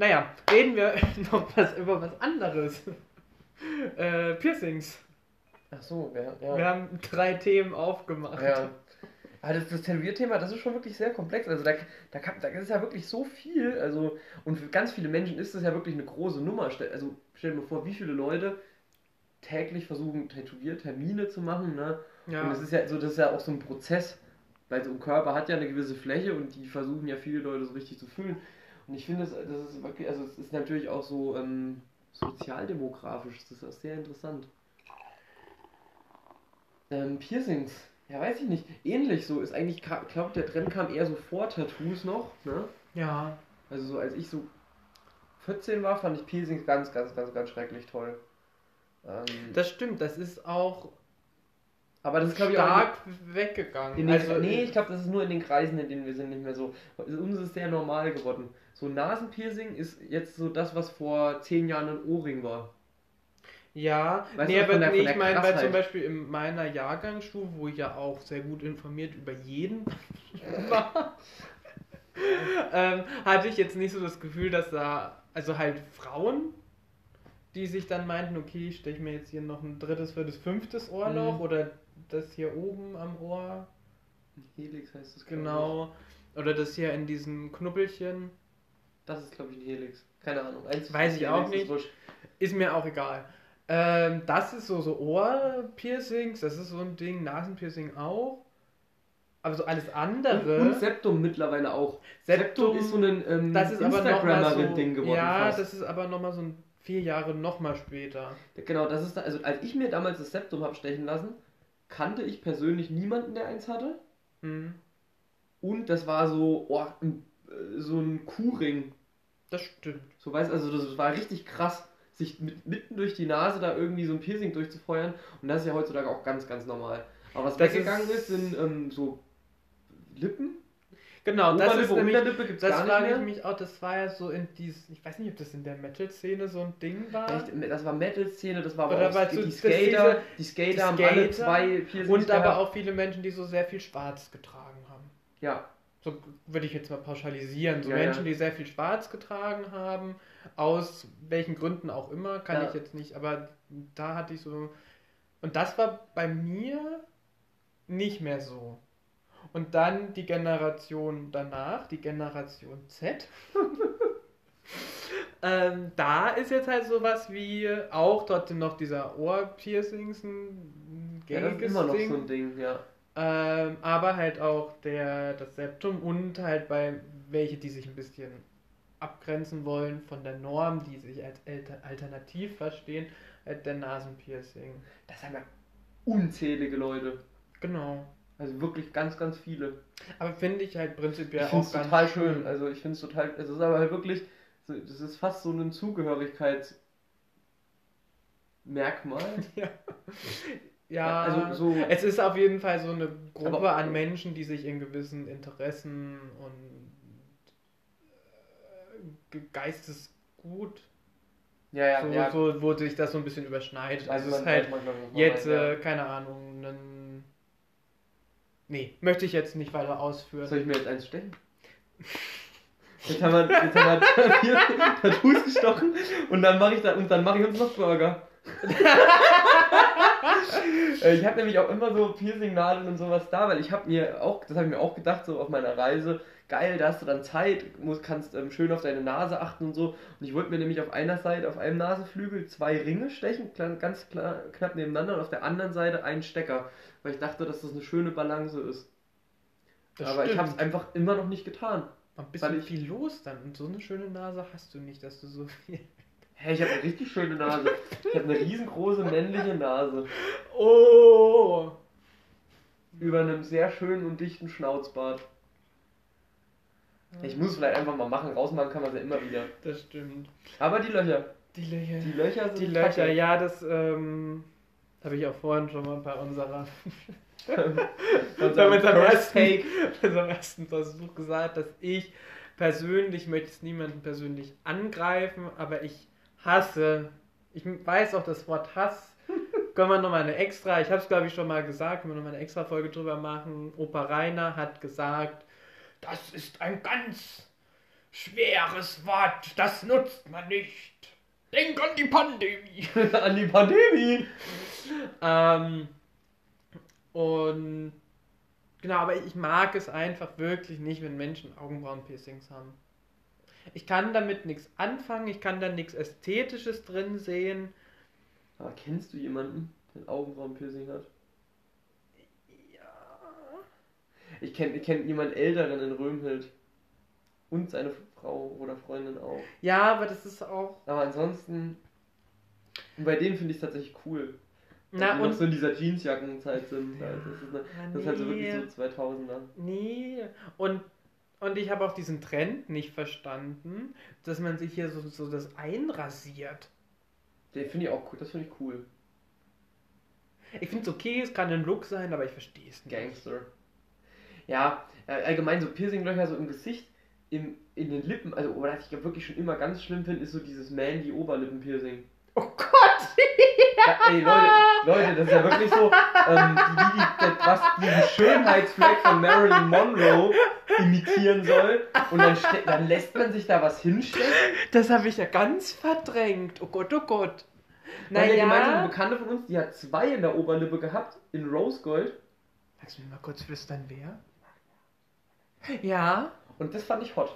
Naja, reden wir noch was über was anderes. äh, Piercings. Ach so, ja. ja. Wir haben drei Themen aufgemacht. Ja. Aber das, das Tätowierthema, das ist schon wirklich sehr komplex. Also da, da, kann, da ist ja wirklich so viel. Also, und für ganz viele Menschen ist das ja wirklich eine große Nummer. Stell- Also stell dir mal vor, wie viele Leute täglich versuchen, Tätowiertermine zu machen. Ne? Ja. Und das ist ja so, das ist ja auch so ein Prozess. Weil so ein Körper hat ja eine gewisse Fläche und die versuchen ja viele Leute so richtig zu füllen. Und ich finde, das, das ist wirklich, also es ist natürlich auch so ähm, sozialdemografisch, das ist sehr interessant. Ähm, Piercings, ja weiß ich nicht, ähnlich so, ist eigentlich, ich glaube der Trend kam eher so vor Tattoos noch, ne? ja. Also so als ich so 14 war, fand ich Piercings ganz, ganz, ganz, ganz schrecklich toll. Ähm, Das stimmt, das ist auch aber das ist glaube ich auch stark weggegangen. Den, also, nee, ich glaube, das ist nur in den Kreisen, in denen wir sind, nicht mehr so. Uns ist sehr normal geworden. So Nasenpiercing ist jetzt so das, was vor zehn Jahren ein Ohrring war. Ja, Weißt nee, aber der- nee, ich meine, weil zum Beispiel in meiner Jahrgangsstufe, wo ich ja auch sehr gut informiert über jeden war, ähm, hatte ich jetzt nicht so das Gefühl, dass da, also halt Frauen, die sich dann meinten, okay, ich steche mir jetzt hier noch ein drittes, viertes, fünftes Ohrloch Mhm. oder das hier oben am Ohr, Helix heißt das. genau, oder das hier in diesem Knubbelchen, Das ist, glaube ich, ein Helix. Keine Ahnung. Eins Weiß ich auch ist nicht. wurscht. ist mir auch egal. Ähm, das ist so, so Ohrpiercings, das ist so ein Ding, Nasenpiercing auch. Aber so alles andere. Und, und Septum mittlerweile auch. Septum, ist so ein ähm, das ist aber nochmal so, Instagrammerin-Ding geworden. Ja, fast. das ist aber nochmal so ein vier Jahre nochmal später. Genau, das ist da, also als ich mir damals das Septum habe stechen lassen, kannte ich persönlich niemanden, der eins hatte. Hm, Und das war so, oh, ein, äh, so ein Kuhring. das stimmt. So weißt also das war richtig krass, sich mit, mitten durch die Nase da irgendwie so ein Piercing durchzufeuern. Und das ist ja heutzutage auch ganz, ganz normal. Aber was Das weggegangen ist- ist, sind ähm, so Lippen. Genau, das Oberlippe, ist nämlich, Unterlippe gibt's das frage ich mich auch, das war ja so in dies, ich weiß nicht, ob das in der Metal-Szene so ein Ding war. Echt, das war Metal-Szene, das war aber Oder auch die, so- die Skater. diese- die Skater die haben alle Skater zwei Piercings Und aber gehabt. auch viele Menschen, die so sehr viel Schwarz getragen haben. Ja, So würde ich jetzt mal pauschalisieren. So Ja, Menschen, ja. die sehr viel Schwarz getragen haben, aus welchen Gründen auch immer, kann Ja. ich jetzt nicht, aber da hatte ich so. Und das war bei mir nicht mehr so. Und dann die Generation danach, die Generation Z. ähm, da ist jetzt halt sowas wie auch trotzdem noch dieser Ohrpiercings ein ja, das ist gängiges immer noch Ding. so ein Ding, ja. Ähm, aber halt auch der, das Septum und halt bei welche, die sich ein bisschen abgrenzen wollen von der Norm, die sich als alter- alternativ verstehen, halt der Nasenpiercing. Das haben ja unzählige Leute. Genau. Also wirklich ganz, ganz viele. Aber finde ich halt prinzipiell ich auch ganz total schön. Also ich finde es total. Es ist aber halt wirklich. Das ist fast so ein Zugehörigkeitsmerkmal. Ja, Also so. es ist auf jeden Fall so eine Gruppe Aber- an Menschen, die sich in gewissen Interessen und äh, Geistesgut, Ja, ja, so, ja. so, wo sich das so ein bisschen überschneidet. Also es ist halt Jetzt, ja. äh, keine Ahnung, einen. Nee, möchte ich jetzt nicht weiter ausführen. Soll ich mir jetzt eins stechen? Jetzt haben wir, jetzt haben wir hier Tattoos gestochen und dann mache ich da, und dann mache ich uns noch Burger. Äh, ich habe nämlich auch immer so Piercing-Nadeln und sowas da, weil ich habe mir auch, das habe ich mir auch gedacht, so auf meiner Reise, geil, da hast du dann Zeit, musst, kannst ähm, schön auf deine Nase achten und so. Und ich wollte mir nämlich auf einer Seite, auf einem Nasenflügel zwei Ringe stechen, ganz klar, knapp nebeneinander und auf der anderen Seite einen Stecker, weil ich dachte, dass das eine schöne Balance ist. Das Aber ich stimmt. habe es einfach immer noch nicht getan. Ein bisschen ich- viel los dann. Und so eine schöne Nase hast du nicht, dass du so viel. Hey, ich habe eine richtig schöne Nase. Ich habe eine riesengroße männliche Nase. Oh! Über einem sehr schönen und dichten Schnauzbart. Ich muss vielleicht einfach mal machen. Rausmachen kann man es ja immer wieder. Das stimmt. Aber die Löcher. Die Löcher. Die Löcher sind Die Löcher, kacke. ja, das ähm, habe ich auch vorhin schon mal bei unserer, Bei unserem ersten, bei unserem ersten Versuch gesagt, dass ich persönlich möchte es niemanden persönlich angreifen, aber ich hasse, ich weiß auch das Wort Hass, können wir nochmal eine extra, ich habe es glaube ich schon mal gesagt, können wir nochmal eine extra Folge drüber machen. Opa Rainer hat gesagt, das ist ein ganz schweres Wort, das nutzt man nicht. Denk an die Pandemie. An die Pandemie. Ähm, und genau, aber ich mag es einfach wirklich nicht, wenn Menschen Augenbrauenpiercings haben. Ich kann damit nichts anfangen, ich kann da nichts Ästhetisches drin sehen. Aber kennst du jemanden, der ein Augenbrauenpiercing hat? Ja. Ich kenne ich kenn jemanden Älteren in Römhild. Und seine Frau oder Freundin auch. Ja, aber das ist auch. Aber ansonsten. Und bei denen finde ich es tatsächlich cool. Na die noch und. so in dieser Jeansjackenzeit sind. Ja, halt. Das, ist eine, das ist halt so wirklich nee. so 2000er. Nee. Und, und ich habe auch diesen Trend nicht verstanden, dass man sich hier so, so das einrasiert. Den finde ich auch cool. Das finde ich cool. Ich finde es okay, es kann ein Look sein, aber ich verstehe es nicht. Gangster. Ja, äh, allgemein so Piercinglöcher so im Gesicht, im, in den Lippen, also was ich wirklich schon immer ganz schlimm finde, ist so dieses Mandy-Oberlippen-Piercing. Oh Gott! Ja, ey, Leute, Leute, das ist ja wirklich so, ähm, die, die, das, was diesen Schönheitsfleck von Marilyn Monroe imitieren soll. Und dann, dann lässt man sich da was hinstechen. Das habe ich ja ganz verdrängt. Oh Gott, oh Gott. Weil ja Naja. Bekannte von uns, die hat zwei in der Oberlippe gehabt, in Rose Gold. Kannst du mir mal kurz flüstern, wer? Ja, Und das fand ich hot.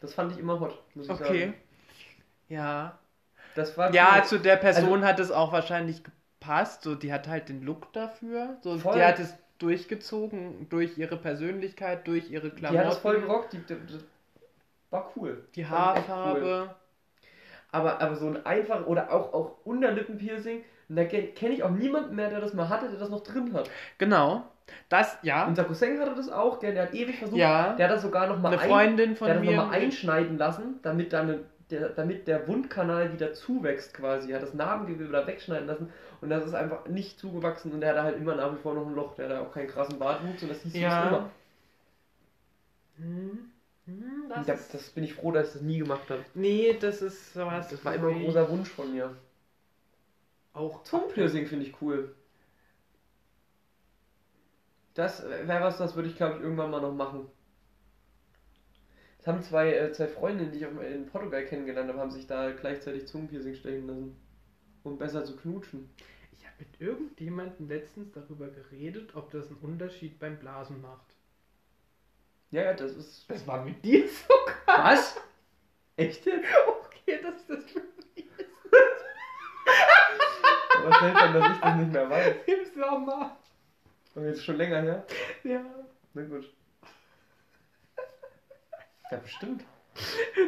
Das fand ich immer hot, muss ich okay. sagen. Ja. Das war Ja, cool. zu der Person hat es auch wahrscheinlich gepasst. So, die hat halt den Look dafür. So, Voll. die hat es durchgezogen durch ihre Persönlichkeit, durch ihre Klamotten. Die hat das voll gerockt, die, die, die war cool. Die Haarfarbe. Cool. Aber, aber so ein einfach oder auch, auch Unterlippenpiercing, und da kenne ich auch niemanden mehr, der das mal hatte, der das noch drin hat. Genau. Das, ja. Unser Cousin hatte das auch, gell, der hat ewig versucht. Ja. Der hat das sogar noch mal Eine ein, Freundin von der hat das mir. noch mal einschneiden lassen, damit dann eine, der, damit der Wundkanal wieder zuwächst quasi. Er hat das Narbengewebe da wegschneiden lassen und das ist einfach nicht zugewachsen und der hat halt immer nach wie vor noch ein Loch. Der hat da auch keinen krassen Bartwuchs und das hieß Ja. immer. Hm, hm, das Das, ist- das bin ich froh, dass ich das nie gemacht habe. Nee, das ist sowas. Das war immer ein großer Wunsch von mir. Auch Zungenpiercing finde ich cool. Das wäre was, das würde ich glaube ich irgendwann mal noch machen. Das haben zwei, äh, zwei Freundinnen, die ich auch in Portugal kennengelernt habe, haben sich da gleichzeitig Zungenpiercing stechen lassen. Um besser zu knutschen. Ich habe mit irgendjemandem letztens darüber geredet, ob das einen Unterschied beim Blasen macht. Ja, ja, das ist. Das war mit dir sogar. Was? Echt jetzt? Okay, das ist das für mich. Aber seltsam, dass ich das nicht mehr weiß. Im Sommer. Und jetzt schon länger her? Ja. Na gut. Ja, bestimmt.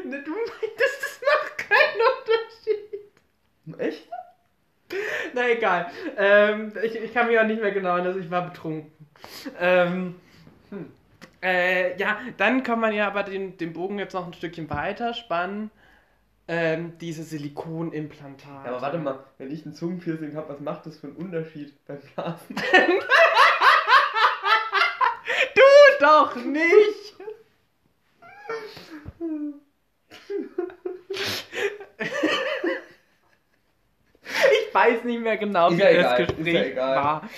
Ne, du meintest, das macht keinen Unterschied. Echt? Na egal. Ähm, ich, ich kann mich auch nicht mehr genau erinnern, ich war betrunken. Ähm, Hm. äh, ja, dann kann man ja aber den, den Bogen jetzt noch ein Stückchen weiter spannen. Ähm, diese Silikonimplantate. Ja, aber warte mal, wenn ich ein Zungenpiercing habe, was macht das für einen Unterschied beim Blasen? Doch nicht! Ich weiß nicht mehr genau, Ist wie ja das egal, ist ja Gespräch egal. war.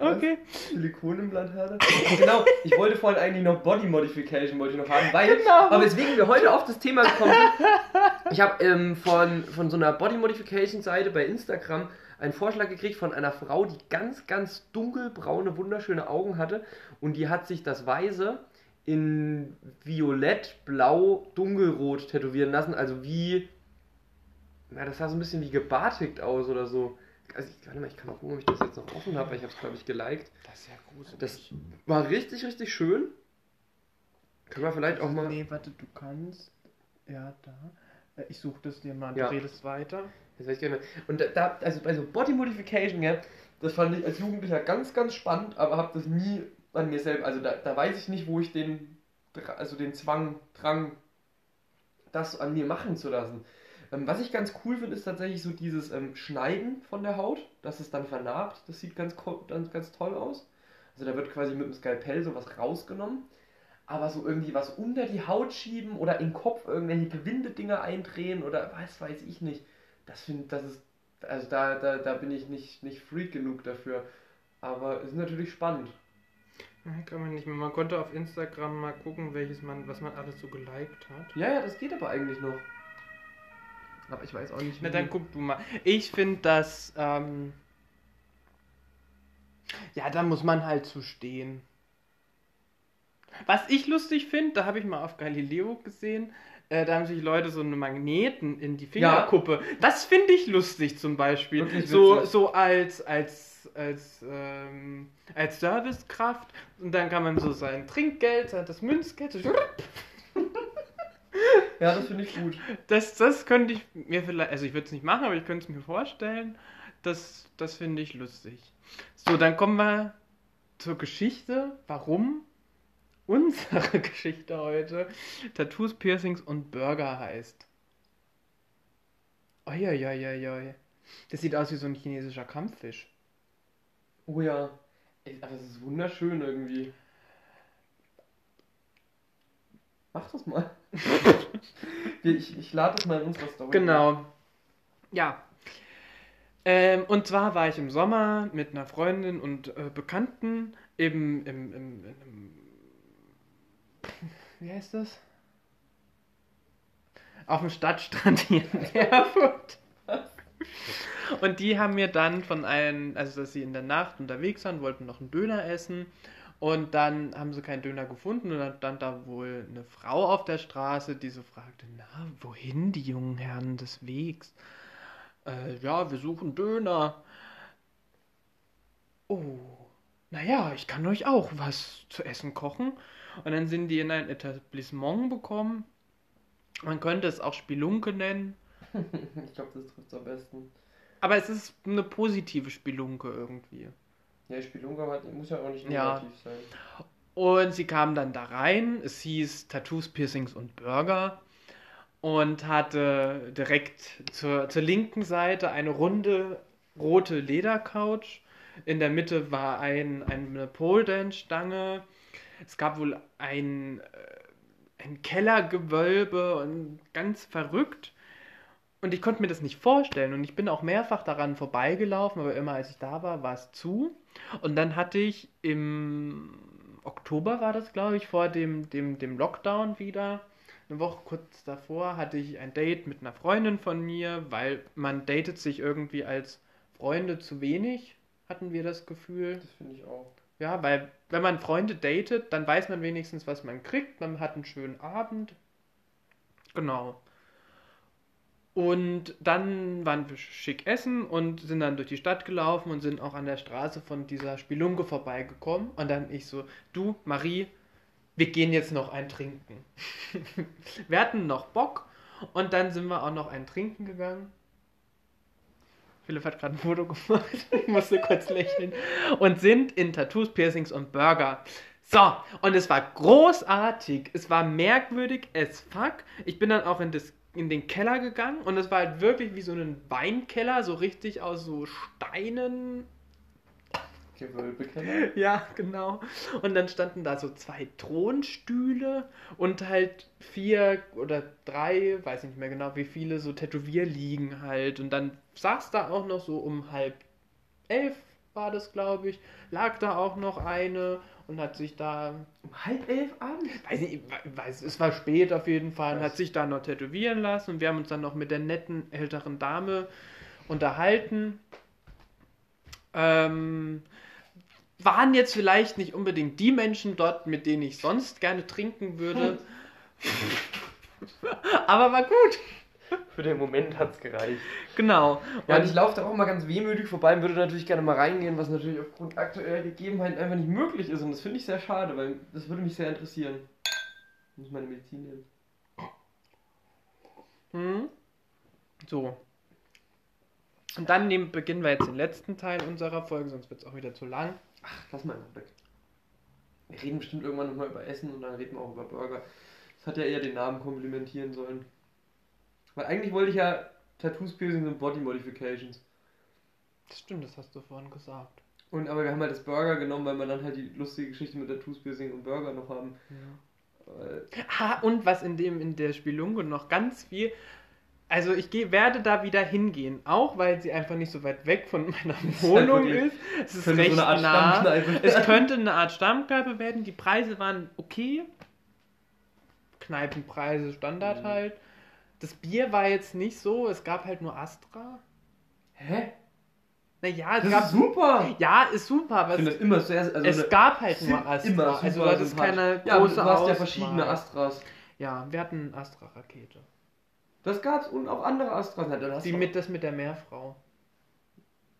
okay. Silikonimplantate? genau, ich wollte vorhin eigentlich noch Body Modification wollte ich noch haben, weil, Genau. aber weswegen wir heute auf das Thema gekommen sind, ich habe ähm, von, von so einer Body Modification Seite bei Instagram einen Vorschlag gekriegt von einer Frau, die ganz, ganz dunkelbraune, wunderschöne Augen hatte und die hat sich das Weiße in Violett, Blau, Dunkelrot tätowieren lassen, also wie, na, das sah so ein bisschen wie gebartigt aus oder so. Also, ich, warte mal, ich kann mal gucken, ob ich das jetzt noch offen habe, weil ich habe es, glaube ich, geliked. Das ist ja gruselig. Das war richtig, richtig schön. Können wir vielleicht auch mal. Nee, warte, du kannst. Ja, da. Äh, Ich suche das dir mal. Du Ja. redest weiter. Das ich gerne. Und da- also bei so Body Modification, ja, das fand ich als Jugendlicher ganz, ganz spannend, aber habe das nie an mir selbst. Also da, da weiß ich nicht, wo ich den, also den Zwang, Drang, das an mir machen zu lassen. Ähm, was ich ganz cool finde, ist tatsächlich so dieses ähm, Schneiden von der Haut, dass es dann vernarbt. Das sieht ganz, ganz, ganz toll aus. Also da wird quasi mit dem Skalpell sowas rausgenommen. aber so irgendwie was unter die Haut schieben oder im Kopf irgendwelche Gewindedinger eindrehen oder was weiß ich nicht. Das finde das ist also da, da, da bin ich nicht, nicht freak genug dafür. Aber es ist natürlich spannend. Ja, kann man nicht mehr. Man konnte auf Instagram mal gucken, welches man, was man alles so geliked hat. Ja, ja, das geht aber eigentlich noch. Aber ich weiß auch nicht, Na dann guck du mal. Ich finde das, ähm, ja, da muss man halt zu stehen. Was ich lustig finde, da habe ich mal auf Galileo gesehen, äh, da haben sich Leute so eine Magneten in die Fingerkuppe. Das finde ich lustig zum Beispiel. Wirklich So, witzig. so als, als, als, ähm, als Servicekraft. Und dann kann man so sein Trinkgeld, das Münzgeld, so Ja, das finde ich gut. das, das könnte ich mir vielleicht, also ich würde es nicht machen, aber ich könnte es mir vorstellen. Das, das finde ich lustig. So, dann kommen wir zur Geschichte, warum unsere Geschichte heute Tattoos, Piercings und Burger heißt. Uiuiuiui. Das sieht aus wie so ein chinesischer Kampffisch. Oh ja. Ey, Aber es ist wunderschön irgendwie. Mach das mal. ich ich lade das mal in unserer Story. Genau. Ja. Ähm, und zwar war ich im Sommer mit einer Freundin und äh, Bekannten eben im, im, in einem. Wie heißt das? Auf dem Stadtstrand hier in Erfurt. Und die haben mir dann von einem, also dass sie in der Nacht unterwegs waren, wollten noch einen Döner essen. Und dann haben sie keinen Döner gefunden und dann stand da wohl eine Frau auf der Straße, die so fragte, na, wohin die jungen Herren des Wegs? Äh, ja, wir suchen Döner. Oh, naja, ich kann euch auch was zu essen kochen. Und dann sind die in ein Etablissement bekommen. Man könnte es auch Spelunke nennen. Ich glaube, das trifft am besten. Aber es ist eine positive Spelunke irgendwie. Ja, Spielunge hat, muss ja auch nicht Ja. negativ sein. Und sie kam dann da rein. Es hieß Tattoos, Piercings und Burger. Und hatte direkt zur, zur linken Seite eine runde rote Ledercouch. In der Mitte war ein, eine Pole-Dance-Stange. Es gab wohl ein, äh, ein Kellergewölbe und ganz verrückt. Und ich konnte mir das nicht vorstellen. Und ich bin auch mehrfach daran vorbeigelaufen, aber immer als ich da war, war es zu. Und dann hatte ich im Oktober war das, glaube ich, vor dem, dem, dem Lockdown wieder. Eine Woche kurz davor hatte ich ein Date mit einer Freundin von mir, weil man datet sich irgendwie als Freunde zu wenig, hatten wir das Gefühl. Das finde ich auch. Ja, weil wenn man Freunde datet, dann weiß man wenigstens, was man kriegt. Man hat einen schönen Abend. Genau. Und dann waren wir schick essen und sind dann durch die Stadt gelaufen und sind auch an der Straße von dieser Spelunke vorbeigekommen. Und dann ich so, du, Marie, wir gehen jetzt noch ein Trinken. wir hatten noch Bock und dann sind wir auch noch ein Trinken gegangen. Philipp hat gerade ein Foto gemacht. ich musste kurz lächeln. Und sind in Tattoos, Piercings und Burger. So, und es war großartig. Es war merkwürdig as fuck. Ich bin dann auch in, das, in den Keller gegangen und es war halt wirklich wie so ein Weinkeller, so richtig aus so Steinen. Gewölbekeller. Ja, genau. Und dann standen da so zwei Thronstühle und halt vier oder drei, weiß nicht mehr genau, wie viele so Tätowierliegen halt. Und dann saß da auch noch so um halb elf war das, glaube ich, lag da auch noch eine und hat sich da, Um halb elf abends? weiß nicht, weiß, es war spät auf jeden Fall, und hat sich da noch tätowieren lassen und wir haben uns dann noch mit der netten älteren Dame unterhalten. Ähm, waren jetzt vielleicht nicht unbedingt die Menschen dort, mit denen ich sonst gerne trinken würde. Aber war gut. Für den Moment hat es gereicht. Genau. Ja, und Und ich laufe da auch mal ganz wehmütig vorbei und würde natürlich gerne mal reingehen, was natürlich aufgrund aktueller Gegebenheiten einfach nicht möglich ist. Und das finde ich sehr schade, weil das würde mich sehr interessieren. Ich muss meine Medizin nehmen. Hm? So. Und dann nehmen, beginnen wir jetzt den letzten Teil unserer Folge, sonst wird es auch wieder zu lang. Ach, lass mal einfach weg. Wir reden bestimmt irgendwann nochmal über Essen und dann reden wir auch über Burger. Das hat ja eher den Namen komplimentieren sollen. Weil eigentlich wollte ich ja Tattoos, Piercings und Body Modifications. Das stimmt, das hast du vorhin gesagt. Und aber wir haben halt das Burger genommen, weil wir dann halt die lustige Geschichte mit Tattoos, Piercing und Burger noch haben. Ja. Weil- Ah, und was in dem in der Spielungo noch ganz viel. Also ich geh, werde da wieder hingehen, auch weil sie einfach nicht so weit weg von meiner Wohnung ist. Es ist könnte so recht eine Art nah. Stammkneipe Es könnte eine Art Stammkneipe werden. Die Preise waren okay. Kneipenpreise Standard Mhm. halt. Das Bier war jetzt nicht so. Es gab halt nur Astra. Hä? Naja, es Das gab. ist super! Ja, ist super, aber Ich finde es, das immer sehr. Also es gab halt nur Astra. Immer also super du hattest keine ja, große du hast ja verschiedene Astras. Ja, wir hatten Astra-Rakete. Das gab's und auch andere Astras. Na, dann hast Die du mit, das mit der Meerfrau.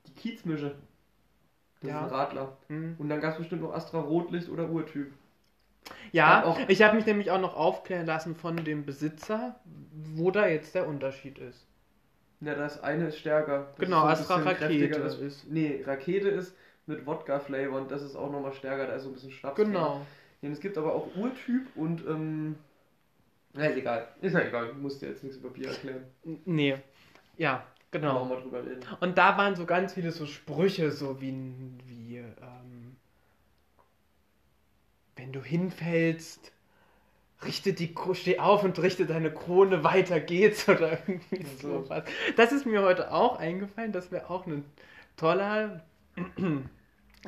die Kiezmische. Das Ja. ist ein Radler. Hm. Und dann gab's bestimmt noch Astra Rotlicht oder Urtyp. Ja, Gab auch- ich habe mich nämlich auch noch aufklären lassen von dem Besitzer, wo da jetzt der Unterschied ist. Ja, das eine ist stärker. Das Genau, ist so Astra Rakete das- ist- Nee, Rakete ist mit Wodka-Flavor und das ist auch nochmal stärker, da ist so ein bisschen Schnaps. Genau. Ja, es gibt aber auch Urtyp und, ähm. Na, ist egal. Ist ja egal, du musst dir jetzt nichts über Bier erklären. N- Nee. Ja, genau. mal drüber reden. Und da waren so ganz viele so Sprüche, so wie, wie ähm, wenn du hinfällst, richte die steh auf und richte deine Krone, weiter geht's oder irgendwie So. sowas. Das ist mir heute auch eingefallen, das wäre auch eine tolle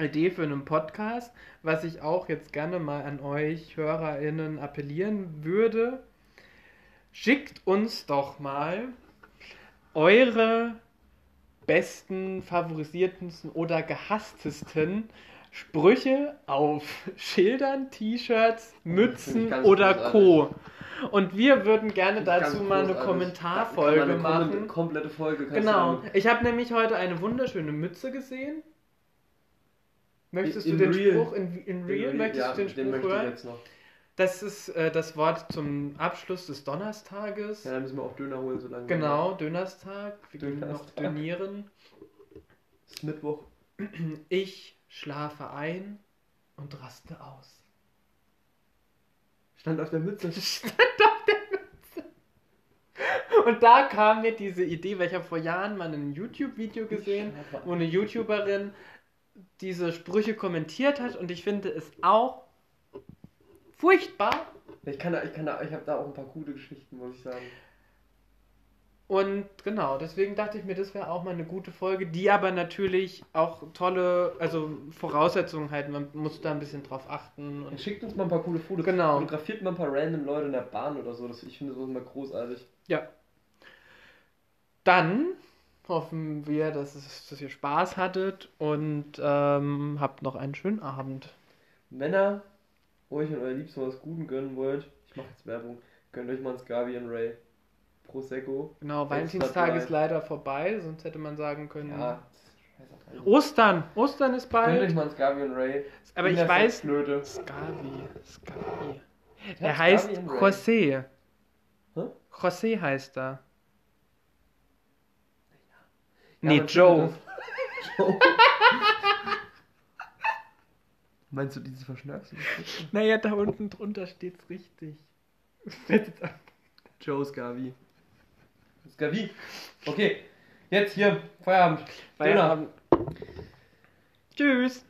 Idee für einen Podcast, was ich auch jetzt gerne mal an euch HörerInnen appellieren würde. Schickt uns doch mal eure besten, favorisiertesten oder gehasstesten Sprüche auf Schildern, T-Shirts, ich Mützen oder. Co. Und wir würden gerne dazu mal eine. Kommentarfolge eine machen. kom- komplette Folge. Genau. Ich habe nämlich heute eine wunderschöne Mütze gesehen. Möchtest In du den real. Spruch in, in real? Möchtest ja, du den Spruch ich hören? Noch. Das ist äh, das Wort zum Abschluss des Donnerstages. Ja, dann müssen wir auch Döner holen, solange. Genau, Dönerstag. Wir gehen noch Dönerstag. dönieren. Es ist Mittwoch. Ich schlafe ein und raste aus. Stand auf der Mütze. Und da kam mir diese Idee, weil ich habe vor Jahren mal ein YouTube-Video gesehen, wo eine YouTuberin diese Sprüche kommentiert hat und ich finde es auch furchtbar. Ich kann da, ich kann da, ich habe da auch ein paar gute Geschichten, muss ich sagen. Und genau, deswegen dachte ich mir, das wäre auch mal eine gute Folge, die aber natürlich auch tolle, also Voraussetzungen hat. Man muss da ein bisschen drauf achten. Und Und schickt uns mal ein paar coole Fotos. Genau. Fotografiert mal ein paar random Leute in der Bahn oder so. Das, ich finde sowas immer großartig. ja. Dann hoffen wir, dass, es, dass ihr Spaß hattet und ähm, habt noch einen schönen Abend. Männer, euch und euer Liebsten was Guten gönnen wollt, ich mache jetzt Werbung, gönnt euch mal ein Scavi und Ray. Prosecco. Genau, Valentinstag ist leider vorbei, sonst hätte man sagen können. Ja. Ostern! Ostern ist Gönnt euch bald. mal ein Scavi und Ray. Aber ich weiß. Sexflöte. Skavi. Ja, Er Scavi heißt. José. Hä? José heißt er. Ja, Nee, Joe. Joe. Meinst du dieses Verschnacksen? Naja, da unten drunter steht's richtig. Joe Scavi. Scavi. Okay, jetzt hier, Feierabend. Feierabend. Tschüss.